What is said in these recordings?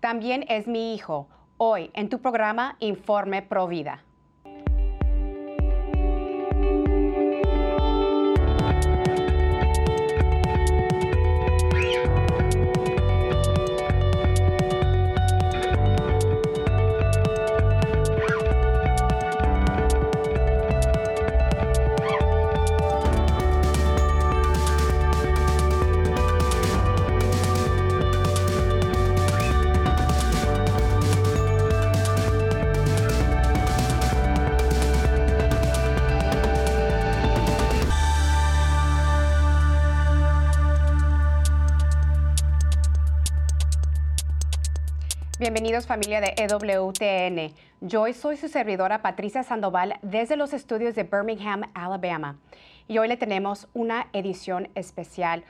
También es mi hijo. Hoy en tu programa Informe Provida. Bienvenidos familia de EWTN. Yo soy su servidora Patricia Sandoval desde los estudios de Birmingham, Alabama. Y hoy le tenemos una edición especial,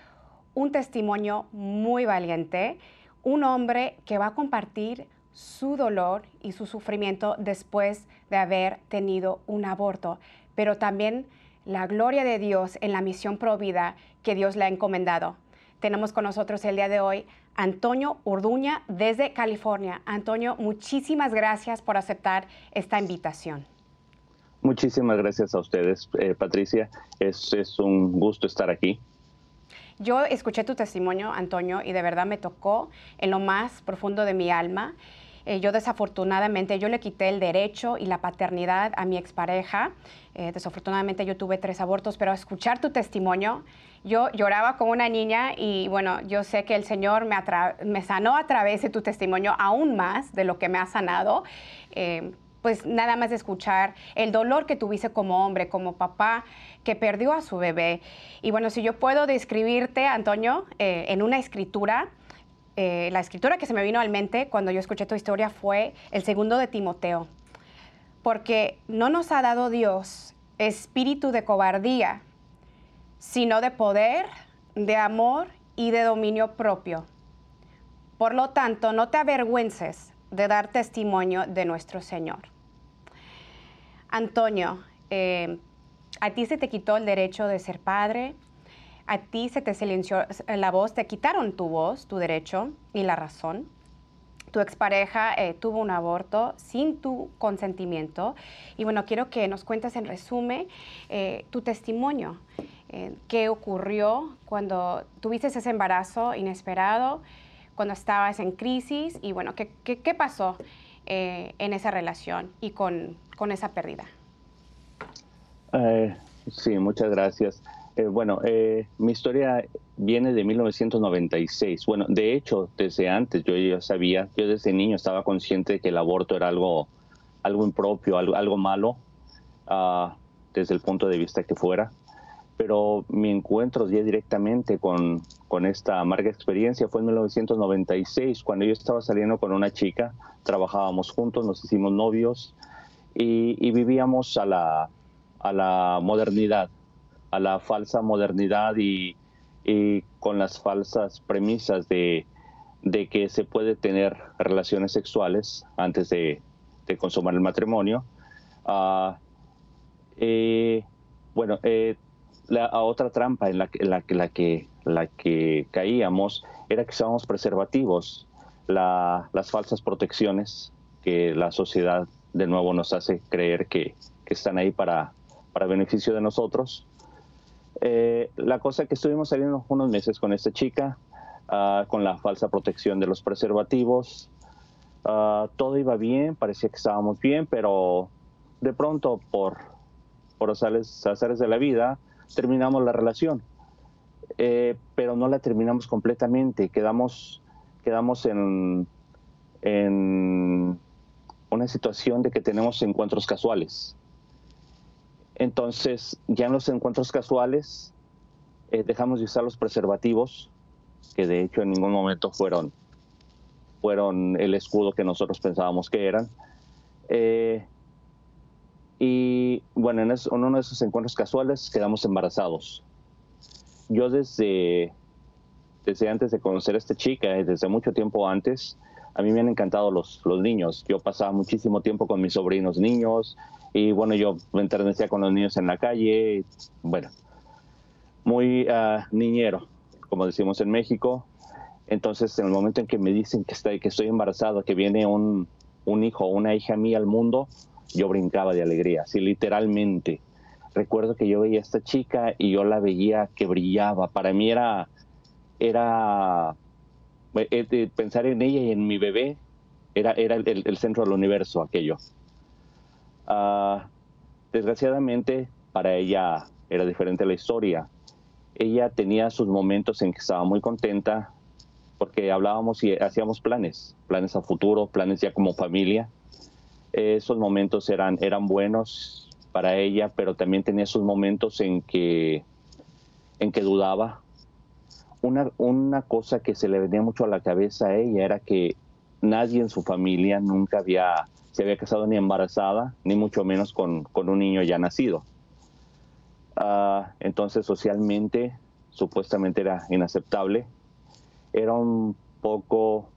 un testimonio muy valiente, un hombre que va a compartir su dolor y su sufrimiento después de haber tenido un aborto, pero también la gloria de Dios en la misión provida que Dios le ha encomendado. Tenemos con nosotros el día de hoy Antonio Urduña desde California. Antonio, muchísimas gracias por aceptar esta invitación. Muchísimas gracias a ustedes, eh, Patricia. Es, es un gusto estar aquí. Yo escuché tu testimonio, Antonio, y de verdad me tocó en lo más profundo de mi alma. Eh, yo desafortunadamente, yo le quité el derecho y la paternidad a mi expareja. Eh, desafortunadamente yo tuve tres abortos, pero escuchar tu testimonio, yo lloraba como una niña y bueno, yo sé que el Señor me, sanó a través de tu testimonio aún más de lo que me ha sanado. Eh, pues nada más de escuchar el dolor que tuviste como hombre, como papá que perdió a su bebé. Y bueno, si yo puedo describirte, Antonio, en una escritura, eh, la escritura que se me vino al mente cuando yo escuché tu historia fue el segundo de Timoteo, porque no nos ha dado Dios espíritu de cobardía, sino de poder, de amor y de dominio propio. Por lo tanto, no te avergüences de dar testimonio de nuestro Señor. Antonio, eh, a ti se te quitó el derecho de ser padre, a ti se te silenció la voz, te quitaron tu voz, tu derecho y la razón. Tu expareja eh, tuvo un aborto sin tu consentimiento. Y bueno, quiero que nos cuentes en resumen eh, tu testimonio. Eh, ¿Qué ocurrió cuando tuviste ese embarazo inesperado, cuando estabas en crisis? Y bueno, ¿qué, qué, pasó en esa relación y con, con esa pérdida? sí, muchas gracias. Eh, bueno, eh, mi historia viene de 1996. Bueno, de hecho, desde antes yo ya sabía, yo desde niño estaba consciente de que el aborto era algo, algo impropio, algo, algo malo, uh, desde el punto de vista que fuera. Pero mi encuentro ya directamente con, esta amarga experiencia fue en 1996, cuando yo estaba saliendo con una chica, trabajábamos juntos, nos hicimos novios y, y vivíamos a la, a la modernidad a la falsa modernidad y, con las falsas premisas de, que se puede tener relaciones sexuales antes de, consumar el matrimonio. Ah, eh, bueno, eh, la otra trampa en la, la, la, que, la que caíamos era que usábamos preservativos, las falsas protecciones que la sociedad de nuevo nos hace creer que, están ahí para, para beneficio de nosotros. Eh, la cosa que estuvimos saliendo unos meses con esta chica, ah, con la falsa protección de los preservativos, ah, todo iba bien, parecía que estábamos bien, pero de pronto por, por azares, de la vida terminamos la relación. Eh, pero no la terminamos completamente, quedamos, quedamos en, una situación de que tenemos encuentros casuales. Entonces, ya en los encuentros casuales eh, dejamos de usar los preservativos, que de hecho en ningún momento fueron, fueron el escudo que nosotros pensábamos que eran. Eh, y bueno, en, uno de esos encuentros casuales quedamos embarazados. Yo desde, desde antes de conocer a esta chica, desde mucho tiempo antes, a mí me han encantado los, los niños. Yo pasaba muchísimo tiempo con mis sobrinos niños, y bueno, yo me enternecía con los niños en la calle, bueno, muy ah, niñero, como decimos en México. Entonces, en el momento en que me dicen que, estoy, que estoy embarazado, que viene un, un hijo o una hija mía al mundo, yo brincaba de alegría, así literalmente. Recuerdo que yo veía a esta chica y yo la veía que brillaba. Para mí era, era eh, eh, pensar en ella y en mi bebé, era, era el, centro del universo aquello. Ah, desgraciadamente, para ella era diferente la historia. Ella tenía sus momentos en que estaba muy contenta, porque hablábamos y hacíamos planes, planes a futuro, planes ya como familia. Esos momentos eran, eran buenos para ella, pero también tenía sus momentos en que, en que dudaba. Una, una cosa que se le venía mucho a la cabeza a ella era que nadie en su familia nunca había, se había casado ni embarazada, ni mucho menos con, con un niño ya nacido. Ah, entonces socialmente supuestamente era inaceptable era un poco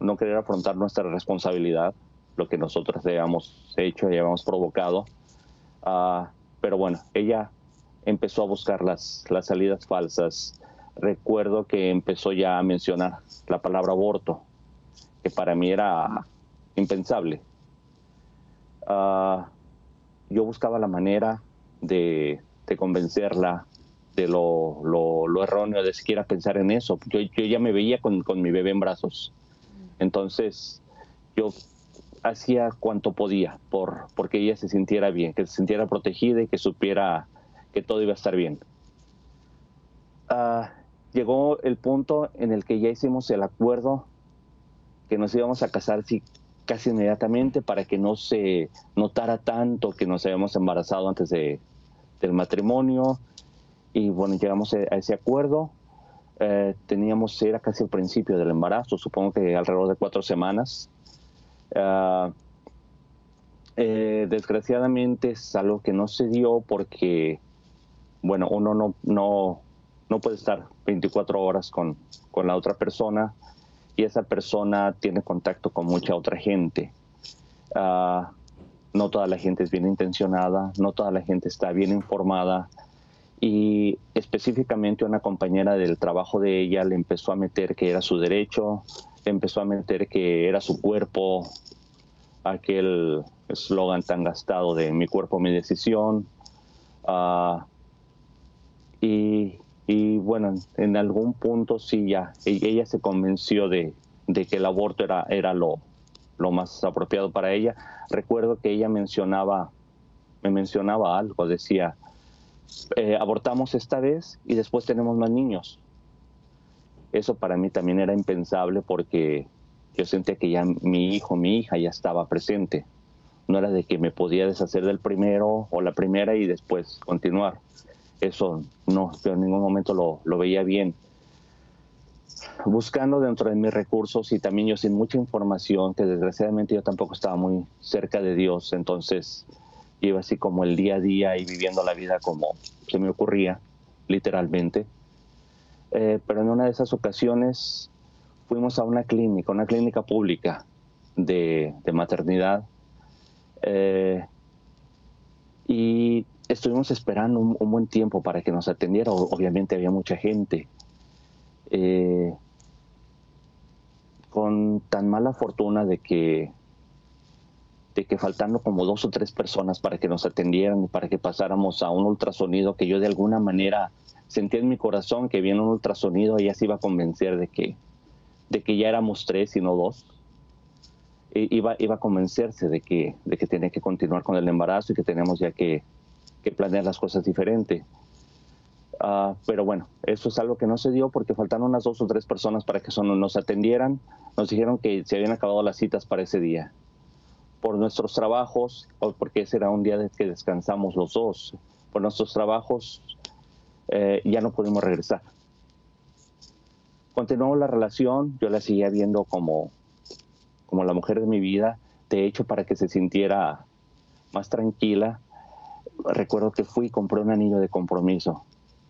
no querer afrontar nuestra responsabilidad, lo que nosotros habíamos hecho y habíamos provocado. Ah, pero bueno, ella empezó a buscar las, las salidas falsas. Recuerdo que empezó ya a mencionar la palabra aborto, que para mí era impensable. Ah, yo buscaba la manera de, de convencerla de lo, lo, erróneo de siquiera pensar en eso. Yo, yo ya me veía con, con, mi bebé en brazos. Entonces, yo hacía cuanto podía por porque ella se sintiera bien, que se sintiera protegida y que supiera que todo iba a estar bien. Ah, llegó el punto en el que ya hicimos el acuerdo que nos íbamos a casar sí, casi inmediatamente para que no se notara tanto que nos habíamos embarazado antes de, del matrimonio y bueno, llegamos a ese acuerdo. Eh, teníamos, era casi el principio del embarazo, supongo que alrededor de cuatro semanas. Ah, eh, desgraciadamente es algo que no se dio porque, bueno, uno no, no, no puede estar 24 horas con, con la otra persona y esa persona tiene contacto con mucha otra gente. Ah, no toda la gente es bien intencionada, no toda la gente está bien informada y específicamente una compañera del trabajo de ella le empezó a meter que era su derecho, le empezó a meter que era su cuerpo, aquel eslogan tan gastado de mi cuerpo, mi decisión. Ah, y, bueno, en algún punto sí ya, e-, ella se convenció de, que el aborto era, era lo, lo más apropiado para ella. Recuerdo que ella mencionaba, me mencionaba algo, decía, eh, abortamos esta vez y después tenemos más niños. Eso para mí también era impensable porque yo sentía que ya mi hijo, mi hija ya estaba presente. No era de que me podía deshacer del primero o la primera y después continuar. Eso no, yo en ningún momento lo, lo veía bien. Buscando dentro de mis recursos y también yo sin mucha información, que desgraciadamente yo tampoco estaba muy cerca de Dios, entonces iba así como el día a día y viviendo la vida como se me ocurría, literalmente. Eh, pero en una de esas ocasiones fuimos a una clínica, una clínica pública de, maternidad. Eh, y estuvimos esperando un, buen tiempo para que nos atendiera. Obviamente había mucha gente. Eh, con tan mala fortuna de que de que faltando como dos o tres personas para que nos atendieran y para que pasáramos a un ultrasonido que yo de alguna manera sentía en mi corazón que viene un ultrasonido, ella se iba a convencer de que, de que ya éramos tres y no dos. Iba, iba a convencerse de que, de que tenía que continuar con el embarazo y que tenemos ya que, que planear las cosas diferente. Ah, pero bueno, eso es algo que no se dio porque faltaron unas dos o tres personas para que son, nos atendieran. Nos dijeron que se habían acabado las citas para ese día por nuestros trabajos, o porque ese era un día de que descansamos los dos, por nuestros trabajos eh, ya no pudimos regresar. Continuamos la relación, yo la seguía viendo como, como la mujer de mi vida, de hecho para que se sintiera más tranquila, recuerdo que fui y compré un anillo de compromiso.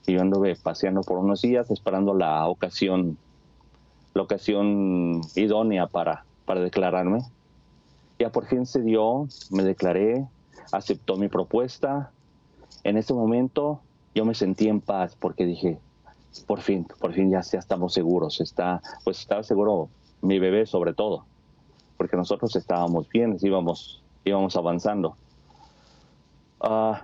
Y yo anduve paseando por unos días esperando la ocasión, la ocasión idónea para, para declararme. Ya por fin se dio, me declaré, aceptó mi propuesta. En ese momento yo me sentí en paz porque dije, por fin, por fin ya, ya estamos seguros. Está, pues estaba seguro mi bebé sobre todo, porque nosotros estábamos bien, íbamos, íbamos avanzando. Uh,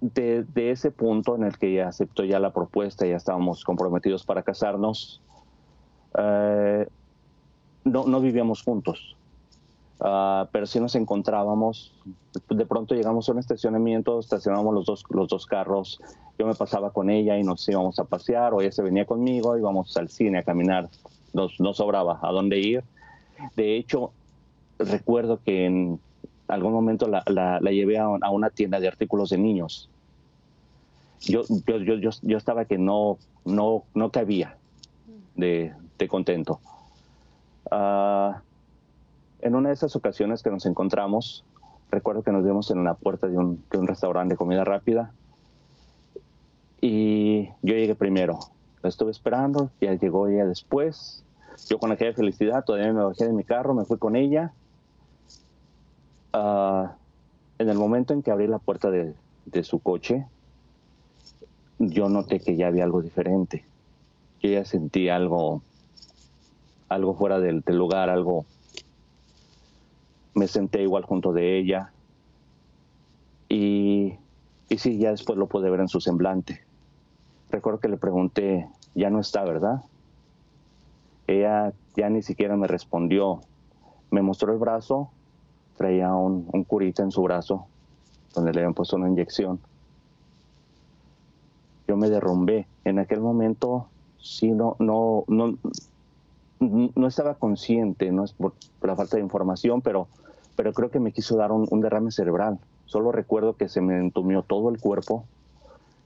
de, ese punto en el que ya aceptó ya la propuesta, ya estábamos comprometidos para casarnos, eh, no, no, vivíamos juntos, uh, pero sí nos encontrábamos, de pronto llegamos a un estacionamiento, estacionamos los dos, los dos carros, yo me pasaba con ella y nos íbamos a pasear, o ella se venía conmigo, íbamos al cine a caminar, nos, nos sobraba a dónde ir. De hecho, recuerdo que en, algún momento la, la, llevé a, una tienda de artículos de niños. Yo, yo, yo, yo, estaba que no, no, no cabía de, de contento. Ah, en una de esas ocasiones que nos encontramos, recuerdo que nos vimos en la puerta de un, restaurante de comida rápida y yo llegué primero. La estuve esperando, ya llegó ella después. Yo con aquella felicidad todavía me bajé de mi carro, me fui con ella Ah, en el momento en que abrí la puerta de, su coche, yo noté que ya había algo diferente. Yo ya sentí algo, algo fuera del, lugar, algo. Me senté igual junto de ella. Y, y sí, ya después lo pude ver en su semblante. Recuerdo que le pregunté, ya no está, ¿verdad? Ella ya ni siquiera me respondió. Me mostró el brazo traía un, un curita en su brazo donde le habían puesto una inyección. Yo me derrumbé. En aquel momento sí no, no, no, no estaba consciente, no es por, la falta de información, pero, pero creo que me quiso dar un, derrame cerebral. Solo recuerdo que se me entumió todo el cuerpo.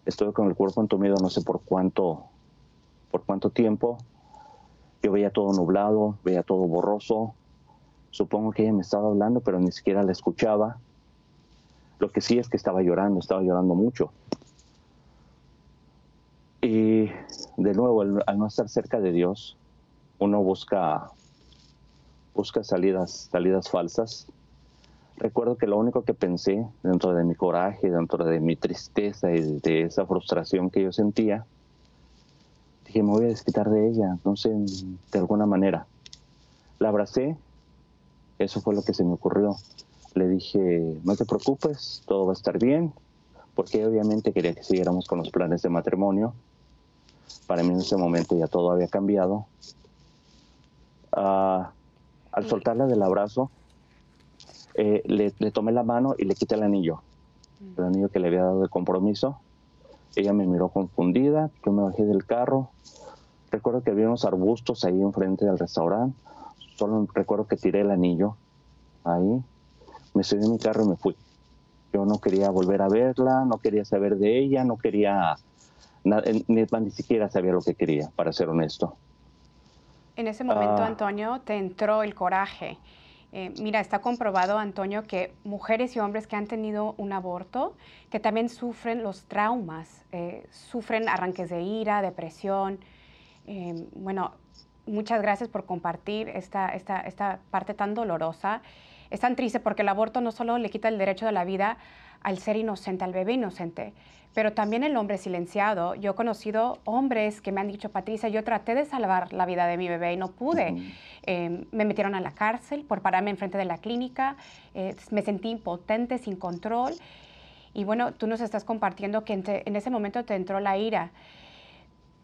Estuve con el cuerpo entumido no sé por cuánto, por cuánto tiempo. Yo veía todo nublado, veía todo borroso, Supongo que ella me estaba hablando, pero ni siquiera la escuchaba. Lo que sí es que estaba llorando, estaba llorando mucho. Y de nuevo, al no estar cerca de Dios, uno busca, busca salidas, salidas falsas. Recuerdo que lo único que pensé dentro de mi coraje, dentro de mi tristeza y de esa frustración que yo sentía, dije, me voy a desquitar de ella, no sé, de alguna manera. La abracé eso fue lo que se me ocurrió. Le dije, no te preocupes, todo va a estar bien, porque obviamente quería que siguiéramos con los planes de matrimonio. Para mí en ese momento ya todo había cambiado. Ah, al soltarla del abrazo, eh, le, tomé la mano y le quité el anillo, el anillo que le había dado de compromiso. Ella me miró confundida, yo me bajé del carro. Recuerdo que había unos arbustos ahí enfrente del restaurante Solo recuerdo que tiré el anillo ahí, me subí en mi carro y me fui. Yo no quería volver a verla, no quería saber de ella, no quería, ni, ni siquiera sabía lo que quería, para ser honesto. En ese momento, ah. Antonio, te entró el coraje. Eh, mira, está comprobado, Antonio, que mujeres y hombres que han tenido un aborto, que también sufren los traumas, eh, sufren arranques de ira, depresión. Eh, bueno, muchas gracias por compartir esta, esta, esta parte tan dolorosa. Es tan triste porque el aborto no solo le quita el derecho de la vida al ser inocente, al bebé inocente, pero también el hombre silenciado. Yo he conocido hombres que me han dicho, Patricia, yo traté de salvar la vida de mi bebé y no pude. Em, me metieron a la cárcel por pararme enfrente de la clínica, eh, me sentí impotente, sin control. Y bueno, tú nos estás compartiendo que en ese momento te entró la ira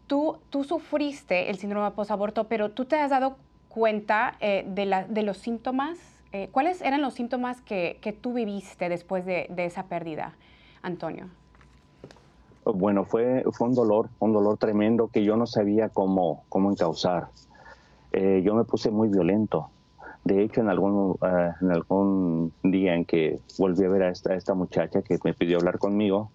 tú, tú sufriste el síndrome posaborto, pero tú te has dado cuenta eh, de, la, de, los síntomas. Eh, ¿Cuáles eran los síntomas que, que tú viviste después de, de, esa pérdida, Antonio? Bueno, fue, fue un dolor, un dolor tremendo que yo no sabía cómo, cómo encauzar. Eh, yo me puse muy violento. De hecho, en algún, en algún día en que volví a ver a esta, esta muchacha que me pidió hablar conmigo,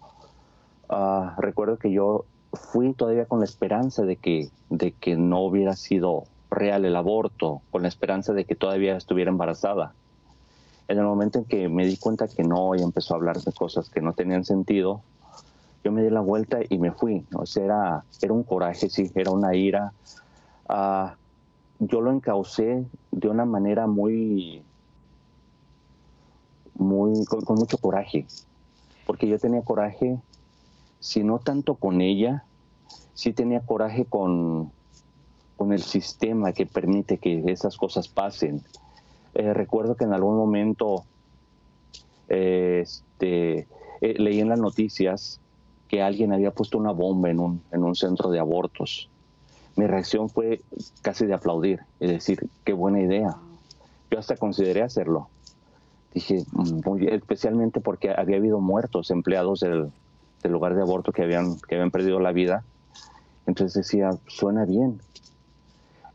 ah, recuerdo que yo fui todavía con la esperanza de que, de que no hubiera sido real el aborto, con la esperanza de que todavía estuviera embarazada. En el momento en que me di cuenta que no y empezó a hablar de cosas que no tenían sentido, yo me di la vuelta y me fui. O sea, era, un coraje, sí, era una ira. Ah, yo lo encaucé de una manera muy, muy, con mucho coraje, porque yo tenía coraje sino tanto con ella, sí tenía coraje con, con el sistema que permite que esas cosas pasen. Eh, recuerdo que en algún momento este, eh, leí en las noticias que alguien había puesto una bomba en un, en un centro de abortos. Mi reacción fue casi de aplaudir y decir, qué buena idea. Yo hasta consideré hacerlo. Dije, muy, especialmente porque había habido muertos, empleados del, del lugar de aborto que habían, que habían perdido la vida. Entonces decía, suena bien.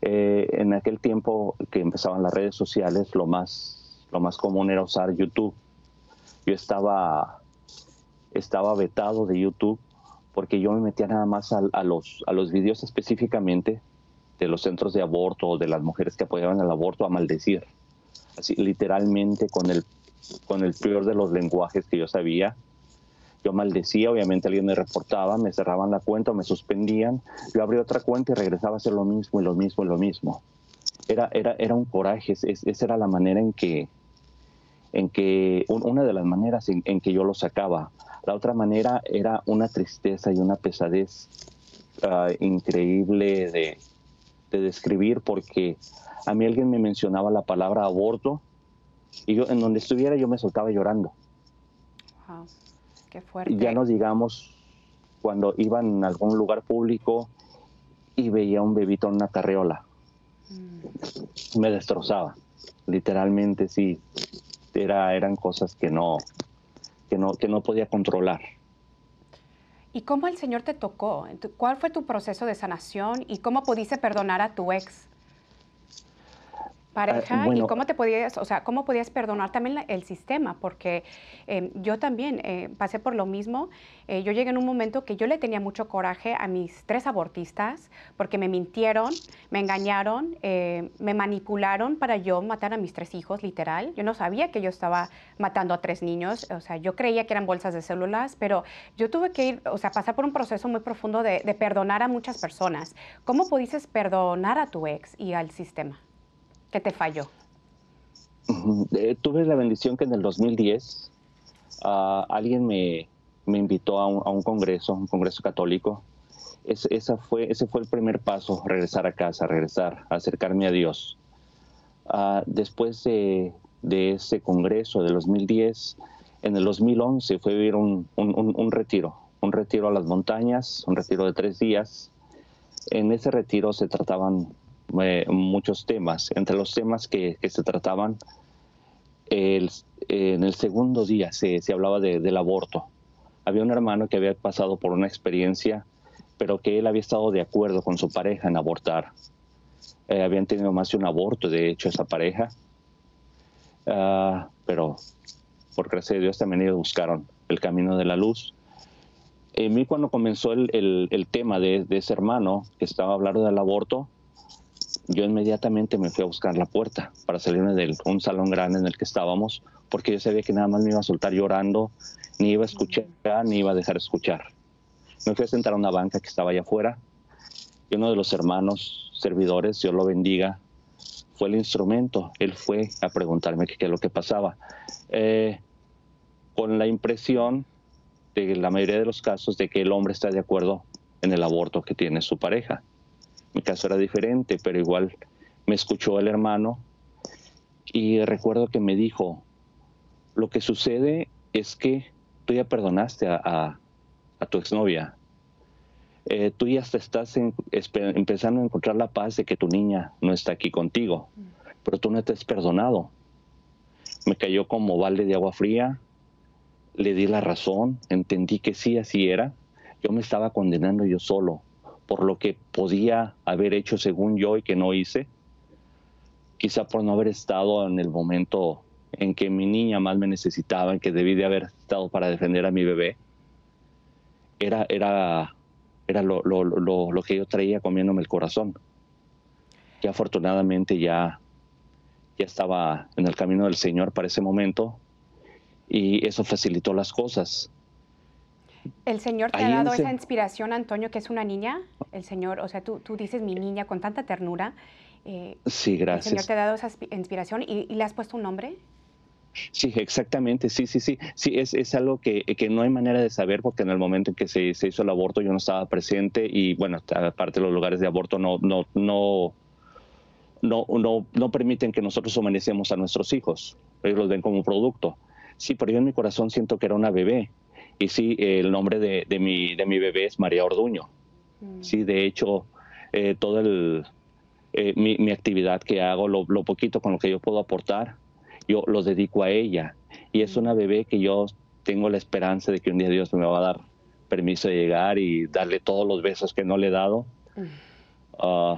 Eh, en aquel tiempo que empezaban las redes sociales, lo más, lo más común era usar YouTube. Yo estaba, estaba vetado de YouTube porque yo me metía nada más a, los, a los videos específicamente de los centros de aborto de las mujeres que apoyaban el aborto a maldecir. Así, literalmente con el, con el peor de los lenguajes que yo sabía yo maldecía, obviamente alguien me reportaba, me cerraban la cuenta me suspendían, yo abría otra cuenta y regresaba a hacer lo mismo y lo mismo y lo mismo. Era, era, era un coraje, esa era la manera en que, en que una de las maneras en, que yo lo sacaba. La otra manera era una tristeza y una pesadez ah, increíble de, de, describir porque a mí alguien me mencionaba la palabra aborto y yo en donde estuviera yo me soltaba llorando. Qué fuerte. Ya no digamos cuando iba en algún lugar público y veía un bebito en una carreola. Mm. Me destrozaba. Literalmente sí. Era, eran cosas que no, que no, que no podía controlar. ¿Y cómo el Señor te tocó? ¿Cuál fue tu proceso de sanación y cómo pudiste perdonar a tu ex? Pareja y cómo te podías, o sea, cómo podías perdonar también el sistema, porque em, yo también eh, pasé por lo mismo. Eh, yo llegué en un momento que yo le tenía mucho coraje a mis tres abortistas porque me mintieron, me engañaron, eh, me manipularon para yo matar a mis tres hijos, literal. Yo no sabía que yo estaba matando a tres niños, o sea, yo creía que eran bolsas de células, pero yo tuve que ir, o sea, pasar por un proceso muy profundo de, de perdonar a muchas personas. ¿Cómo pudiste perdonar a tu ex y al sistema? ¿Qué te falló? Eh, tuve la bendición que en el 2010 ah, alguien me, me invitó a un, congreso, un congreso católico. esa fue, ese fue el primer paso, regresar a casa, regresar, acercarme a Dios. Ah, después de, de, ese congreso del 2010, en el 2011 fue vivir un, un, un, retiro, un retiro a las montañas, un retiro de tres días. En ese retiro se trataban eh, muchos temas. Entre los temas que, se trataban, el, en el segundo día se, se hablaba del aborto. Había un hermano que había pasado por una experiencia, pero que él había estado de acuerdo con su pareja en abortar. Eh, habían tenido más de un aborto, de hecho, esa pareja. Ah, pero por gracia de Dios también ellos buscaron el camino de la luz. En mí cuando comenzó el, el, el tema de, de, ese hermano que estaba hablando del aborto, yo inmediatamente me fui a buscar la puerta para salirme de un salón grande en el que estábamos, porque yo sabía que nada más me iba a soltar llorando, ni iba a escuchar, ni iba a dejar escuchar. Me fui a sentar a una banca que estaba allá afuera, y uno de los hermanos servidores, Dios lo bendiga, fue el instrumento. Él fue a preguntarme qué, es lo que pasaba. Eh, con la impresión de la mayoría de los casos de que el hombre está de acuerdo en el aborto que tiene su pareja. Mi caso era diferente, pero igual me escuchó el hermano y recuerdo que me dijo, lo que sucede es que tú ya perdonaste a, tu exnovia. Eh, tú ya estás empezando a encontrar la paz de que tu niña no está aquí contigo, pero tú no te has perdonado. Me cayó como balde de agua fría, le di la razón, entendí que sí, así era. Yo me estaba condenando yo solo por lo que podía haber hecho según yo y que no hice, quizá por no haber estado en el momento en que mi niña más me necesitaba, en que debí de haber estado para defender a mi bebé, era, era, era lo, lo, lo, lo que yo traía comiéndome el corazón. Y afortunadamente ya, ya estaba en el camino del Señor para ese momento y eso facilitó las cosas. ¿El Señor te ha dado esa inspiración, Antonio, que es una niña? El Señor, o sea, tú, tú dices mi niña con tanta ternura. Eh, sí, gracias. ¿El Señor te ha dado esa inspiración y, le has puesto un nombre? Sí, exactamente, sí, sí, sí. Sí, es, es algo que, que, no hay manera de saber porque en el momento en que se, se, hizo el aborto yo no estaba presente y bueno, aparte los lugares de aborto no, no, no, no, no, no permiten que nosotros humanicemos a nuestros hijos. Ellos los ven como un producto. Sí, pero yo en mi corazón siento que era una bebé. Y sí, el nombre de, de mi, de mi bebé es María Orduño. Mm. Sí, de hecho, eh, todo el, eh, mi, mi, actividad que hago, lo, lo poquito con lo que yo puedo aportar, yo lo dedico a ella. Y es una bebé que yo tengo la esperanza de que un día Dios me va a dar permiso de llegar y darle todos los besos que no le he dado. Uh,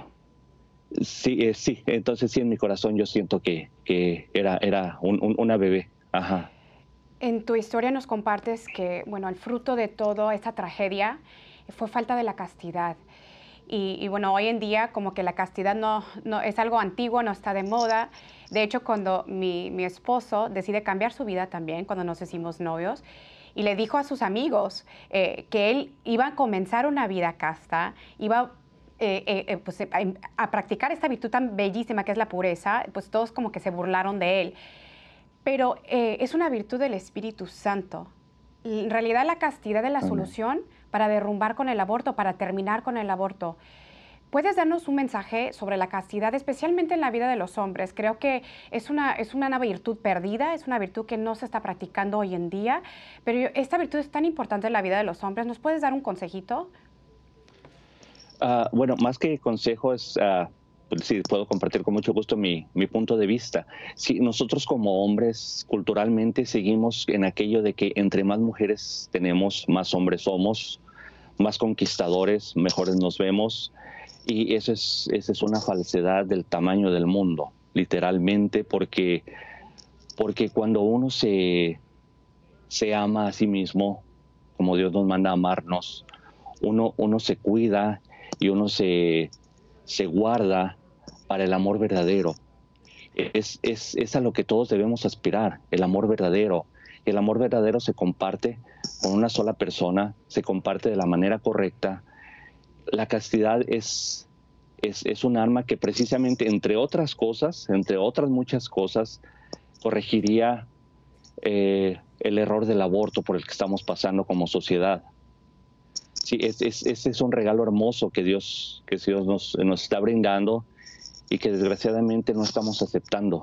sí, eh, sí, entonces sí en mi corazón yo siento que, que era, era una bebé. Ajá. En tu historia nos compartes que, bueno, el fruto de toda esta tragedia fue falta de la castidad. Y, bueno, hoy en día como que la castidad no, es algo antiguo, no está de moda. De hecho, cuando mi, esposo decide cambiar su vida también, cuando nos hicimos novios, y le dijo a sus amigos eh, que él iba a comenzar una vida casta, iba eh, eh, pues, a, practicar esta virtud tan bellísima que es la pureza, pues todos como que se burlaron de él. Pero es una virtud del Espíritu Santo. En realidad la castidad es la solución para derrumbar con el aborto, para terminar con el aborto. ¿Puedes darnos un mensaje sobre la castidad, especialmente en la vida de los hombres? Creo que es una, es una virtud perdida, es una virtud que no se está practicando hoy en día, pero esta virtud es tan importante en la vida de los hombres. ¿Nos puedes dar un consejito? Uh, bueno, más que consejo es, uh, sí, puedo compartir con mucho gusto mi, mi punto de vista. Si nosotros como hombres culturalmente seguimos en aquello de que entre más mujeres tenemos, más hombres somos, más conquistadores, mejores nos vemos y eso es, esa es una falsedad del tamaño del mundo, literalmente, porque, porque cuando uno se, se ama a sí mismo, como Dios nos manda a amarnos, uno, uno se cuida y uno se, se guarda para el amor verdadero. Es, es, es, a lo que todos debemos aspirar, el amor verdadero. El amor verdadero se comparte con una sola persona, se comparte de la manera correcta, la castidad es, es, un arma que precisamente, entre otras cosas, entre otras muchas cosas, corregiría eh, el error del aborto por el que estamos pasando como sociedad. Sí, ese es, un regalo hermoso que Dios, que Dios nos, nos está brindando y que desgraciadamente no estamos aceptando.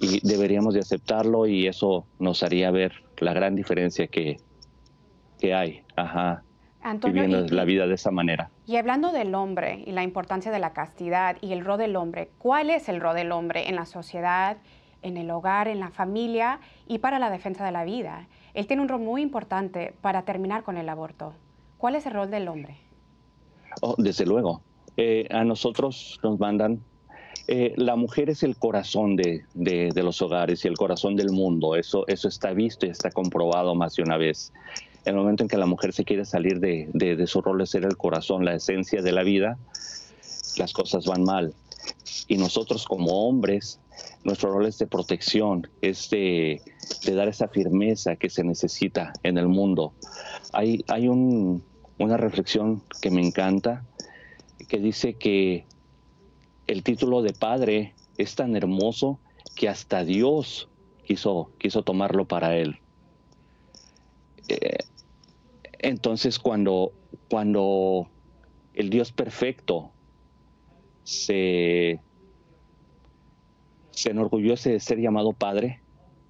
Y deberíamos de aceptarlo y eso nos haría ver la gran diferencia que, que hay. Ajá. Antonio, viviendo la vida de esa manera. Y hablando del hombre y la importancia de la castidad y el rol del hombre, ¿cuál es el rol del hombre en la sociedad, en el hogar, en la familia y para la defensa de la vida? Él tiene un rol muy importante para terminar con el aborto. ¿Cuál es el rol del hombre? Oh, desde luego. A nosotros nos mandan eh, la mujer es el corazón de, de, de, los hogares y el corazón del mundo. Eso, eso está visto y está comprobado más de una vez en el momento en que la mujer se quiere salir de, su rol de ser el corazón, la esencia de la vida, las cosas van mal. Y nosotros como hombres, nuestro rol es de protección, es de, dar esa firmeza que se necesita en el mundo. Hay, hay una reflexión que me encanta, que dice que el título de padre es tan hermoso que hasta Dios quiso, quiso tomarlo para él. Eh, entonces cuando, cuando el Dios perfecto se, se enorgullece de ser llamado Padre,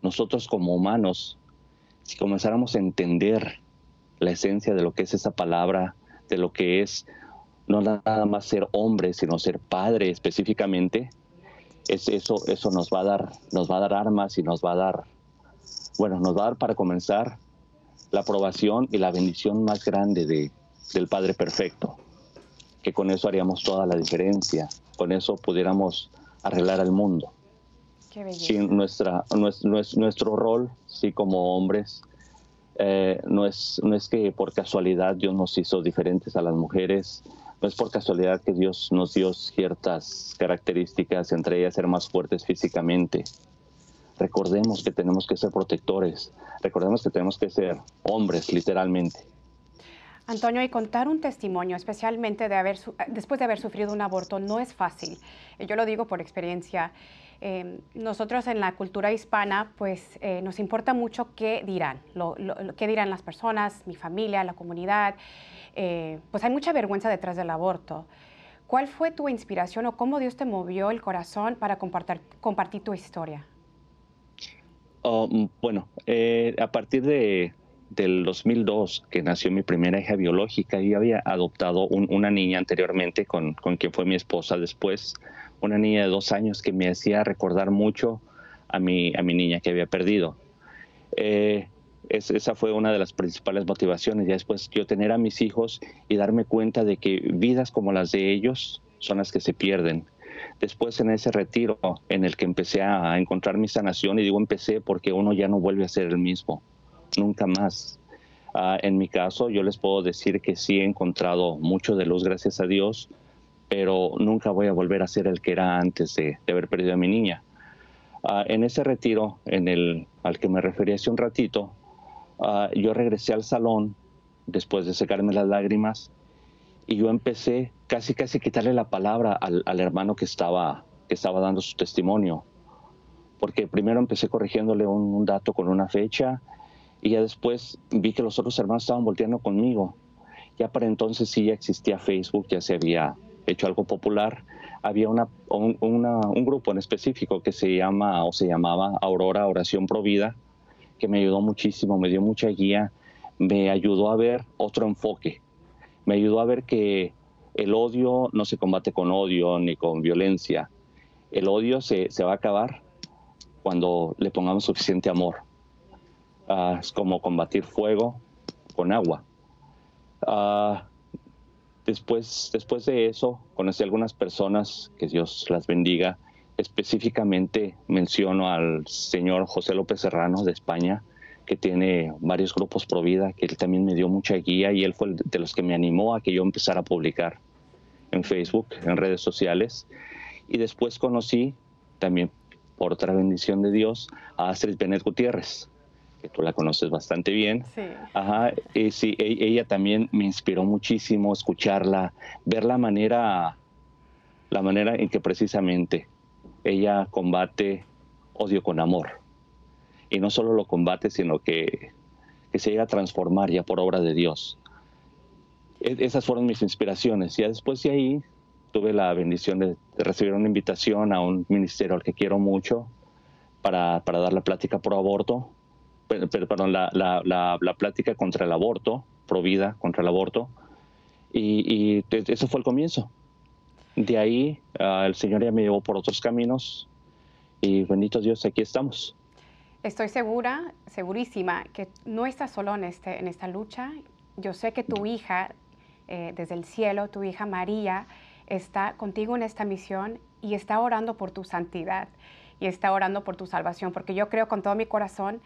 nosotros como humanos, si comenzáramos a entender la esencia de lo que es esa palabra, de lo que es no nada más ser hombre, sino ser padre específicamente, es eso, eso nos va a dar, nos va a dar armas y nos va a dar, bueno, nos va a dar para comenzar la aprobación y la bendición más grande de, del Padre Perfecto, que con eso haríamos toda la diferencia, con eso pudiéramos arreglar al mundo. Sin nuestra, nuestro, nuestro rol, sí, como hombres, eh, no, es, no es que por casualidad Dios nos hizo diferentes a las mujeres, no es por casualidad que Dios nos dio ciertas características, entre ellas ser más fuertes físicamente, recordemos que tenemos que ser protectores, recordemos que tenemos que ser hombres, literalmente. Antonio, y contar un testimonio, especialmente de haber, después de haber sufrido un aborto, no es fácil. Yo lo digo por experiencia. Em, nosotros en la cultura hispana, pues eh, nos importa mucho qué dirán, qué dirán las personas, mi familia, la comunidad. Eh, pues hay mucha vergüenza detrás del aborto. ¿Cuál fue tu inspiración o cómo Dios te movió el corazón para compartir, tu historia? Mm, bueno, eh, a partir de, del 2002, que nació mi primera hija biológica, y había adoptado una niña anteriormente con, con quien fue mi esposa después, una niña de dos años que me hacía recordar mucho a mi, a mi niña que había perdido. Eh, esa fue una de las principales motivaciones, ya después yo tener a mis hijos y darme cuenta de que vidas como las de ellos son las que se pierden. Después en ese retiro en el que empecé a encontrar mi sanación, y digo empecé porque uno ya no vuelve a ser el mismo, nunca más. Ah, en mi caso, yo les puedo decir que sí he encontrado mucho de luz, gracias a Dios, pero nunca voy a volver a ser el que era antes de, haber perdido a mi niña. Ah, en ese retiro, en el, al que me referí hace un ratito, ah, yo regresé al salón después de secarme las lágrimas y yo empecé casi casi a quitarle la palabra al, hermano que estaba, que estaba dando su testimonio. Porque primero empecé corrigiéndole un, un dato con una fecha y ya después vi que los otros hermanos estaban volteando conmigo. Ya para entonces sí ya existía Facebook, ya se había hecho algo popular, había una, un, grupo en específico que se llama o se llamaba Aurora Oración Provida, que me ayudó muchísimo, me dio mucha guía, me ayudó a ver otro enfoque, me ayudó a ver que el odio no se combate con odio ni con violencia, el odio se, se va a acabar cuando le pongamos suficiente amor. Ah, es como combatir fuego con agua. Uh, Después, después de eso, conocí algunas personas, que Dios las bendiga. Específicamente menciono al señor José López Serrano de España, que tiene varios grupos pro vida, que él también me dio mucha guía y él fue de los que me animó a que yo empezara a publicar en Facebook, en redes sociales. Y después conocí también, por otra bendición de Dios, a Astrid Benet Gutiérrez, que tú la conoces bastante bien. Sí. Ajá, y sí, e, ella también me inspiró muchísimo escucharla, ver la manera, la manera en que precisamente ella combate odio con amor. Y no solo lo combate, sino que, que se llega a transformar ya por obra de Dios. E, esas fueron mis inspiraciones. Ya después de ahí tuve la bendición de, recibir una invitación a un ministerio al que quiero mucho para, para dar la plática por aborto perdón, la, la, la, plática contra el aborto, provida contra el aborto, y, eso fue el comienzo. De ahí ah, el Señor ya me llevó por otros caminos y bendito Dios, aquí estamos. Estoy segura, segurísima, que no estás solo en, este, en esta lucha. Yo sé que tu hija, eh, desde el cielo, tu hija María, está contigo en esta misión y está orando por tu santidad y está orando por tu salvación, porque yo creo con todo mi corazón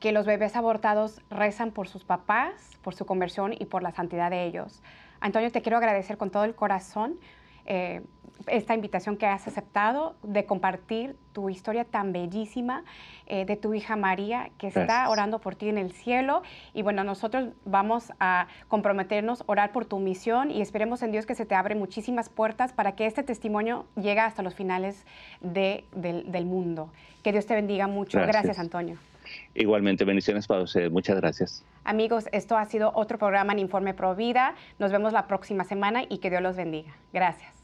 que los bebés abortados rezan por sus papás, por su conversión y por la santidad de ellos. Antonio, te quiero agradecer con todo el corazón eh, esta invitación que has aceptado de compartir tu historia tan bellísima eh, de tu hija María, que está orando por ti en el cielo. Y bueno, nosotros vamos a comprometernos, orar por tu misión y esperemos en Dios que se te abren muchísimas puertas para que este testimonio llegue hasta los finales del, mundo. Que Dios te bendiga mucho. Gracias Antonio. Igualmente, bendiciones para ustedes. Muchas gracias. Amigos, esto ha sido otro programa en Informe Pro Vida. Nos vemos la próxima semana y que Dios los bendiga. Gracias.